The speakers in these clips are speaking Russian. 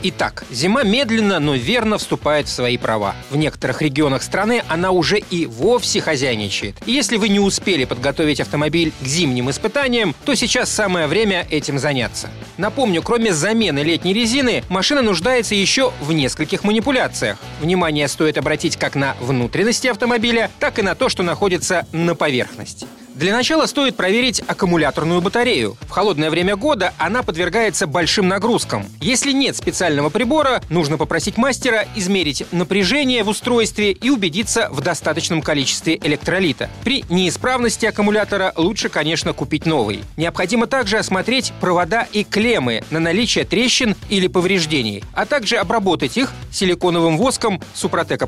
Итак, зима медленно, но верно вступает в свои права. В некоторых регионах страны она уже и вовсе хозяйничает. И если вы не успели подготовить автомобиль к зимним испытаниям, то сейчас самое время этим заняться. Напомню, кроме замены летней резины, машина нуждается еще в нескольких манипуляциях. Внимание стоит обратить как на внутренности автомобиля, так и на то, что находится на поверхности. Для начала стоит проверить аккумуляторную батарею. В холодное время года она подвергается большим нагрузкам. Если нет специального прибора, нужно попросить мастера измерить напряжение в устройстве и убедиться в достаточном количестве электролита. При неисправности аккумулятора лучше, конечно, купить новый. Необходимо также осмотреть провода и клеммы на наличие трещин или повреждений, а также обработать их силиконовым воском Супротек.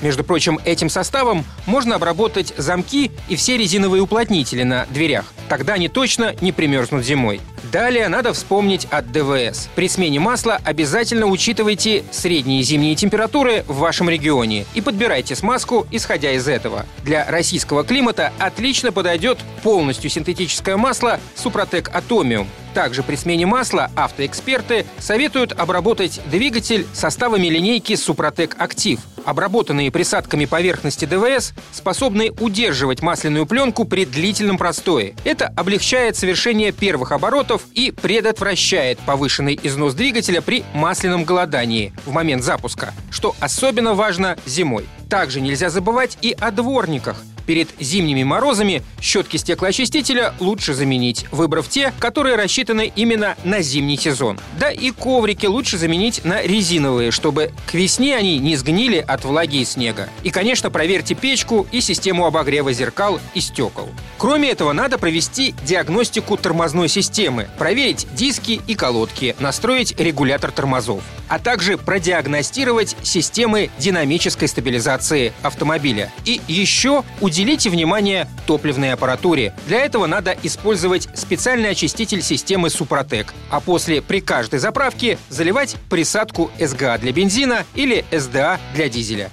Между прочим, этим составом можно обработать замки и все резиновые уплотнения уплотнители на дверях. Тогда они точно не примерзнут зимой. Далее надо вспомнить от ДВС. При смене масла обязательно учитывайте средние зимние температуры в вашем регионе и подбирайте смазку, исходя из этого. Для российского климата отлично подойдет полностью синтетическое масло Супротек Атомиум. Также при смене масла автоэксперты советуют обработать двигатель составами линейки Супротек Актив. Обработанные присадками поверхности ДВС способны удерживать масляную пленку при длительном простое. Это облегчает совершение первых оборотов и предотвращает повышенный износ двигателя при масляном голодании в момент запуска, что особенно важно зимой. Также нельзя забывать и о дворниках – Перед зимними морозами щетки стеклоочистителя лучше заменить, выбрав те, которые рассчитаны именно на зимний сезон. Да и коврики лучше заменить на резиновые, чтобы к весне они не сгнили от влаги и снега. И, конечно, проверьте печку и систему обогрева зеркал и стекол. Кроме этого, надо провести диагностику тормозной системы, проверить диски и колодки, настроить регулятор тормозов, а также продиагностировать системы динамической стабилизации автомобиля. И еще у Уделите внимание топливной аппаратуре. Для этого надо использовать специальный очиститель системы Супротек, а после при каждой заправке заливать присадку СГА для бензина или СДА для дизеля.